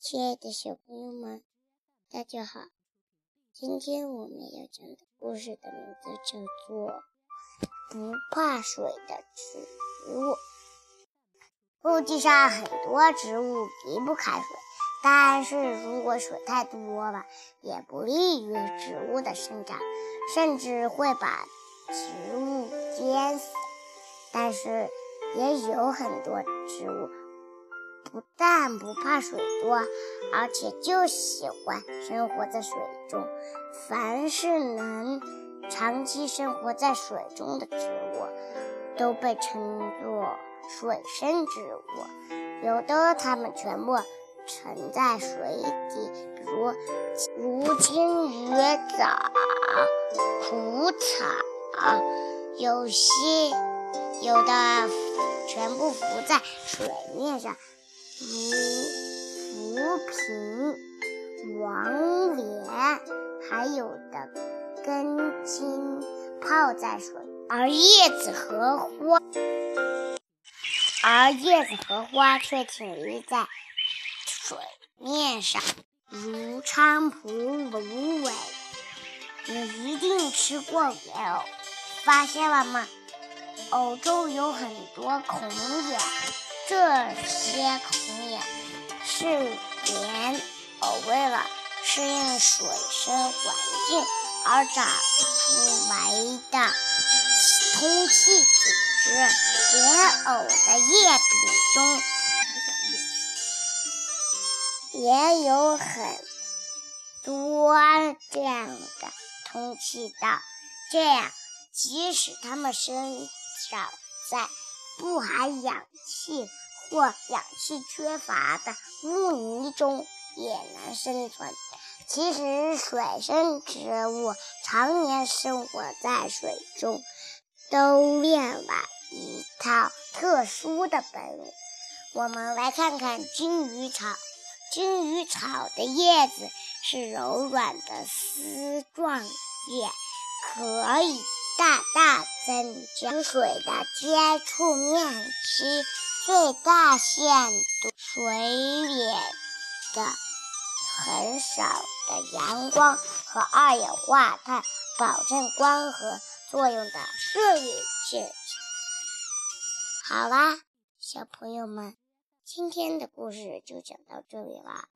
亲爱的小朋友们，大家好！今天我们要讲的故事的名字叫做《不怕水的植物》。陆地上很多植物离不开水，但是如果水太多了，也不利于植物的生长，甚至会把植物淹死。但是也有很多植物。不但不怕水多，而且就喜欢生活在水中。凡是能长期生活在水中的植物，都被称作水生植物。有的它们全部沉在水底，如如金鱼藻、苦草；有些有的全部浮在水面上。如浮萍、王莲，还有的根茎泡在水，而叶子和花，而叶子和花却停立在水面上，如菖蒲、芦苇。你一定吃过莲藕，发现了吗？藕中有很多孔眼。这些孔眼是莲藕为了适应水生环境而长出来的通气组织。莲藕的叶柄中也有很多这样的通气道，这样即使它们生长在不含氧气或氧气缺乏的污泥中也能生存。其实，水生植物常年生活在水中，都练了一套特殊的本领。我们来看看金鱼草。金鱼草的叶子是柔软的丝状叶，可以。大大增加水的接触面积，最大限度水里的很少的阳光和二氧化碳，保证光合作用的顺利进行。好啦，小朋友们，今天的故事就讲到这里啦，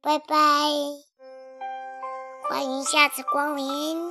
拜拜！欢迎下次光临。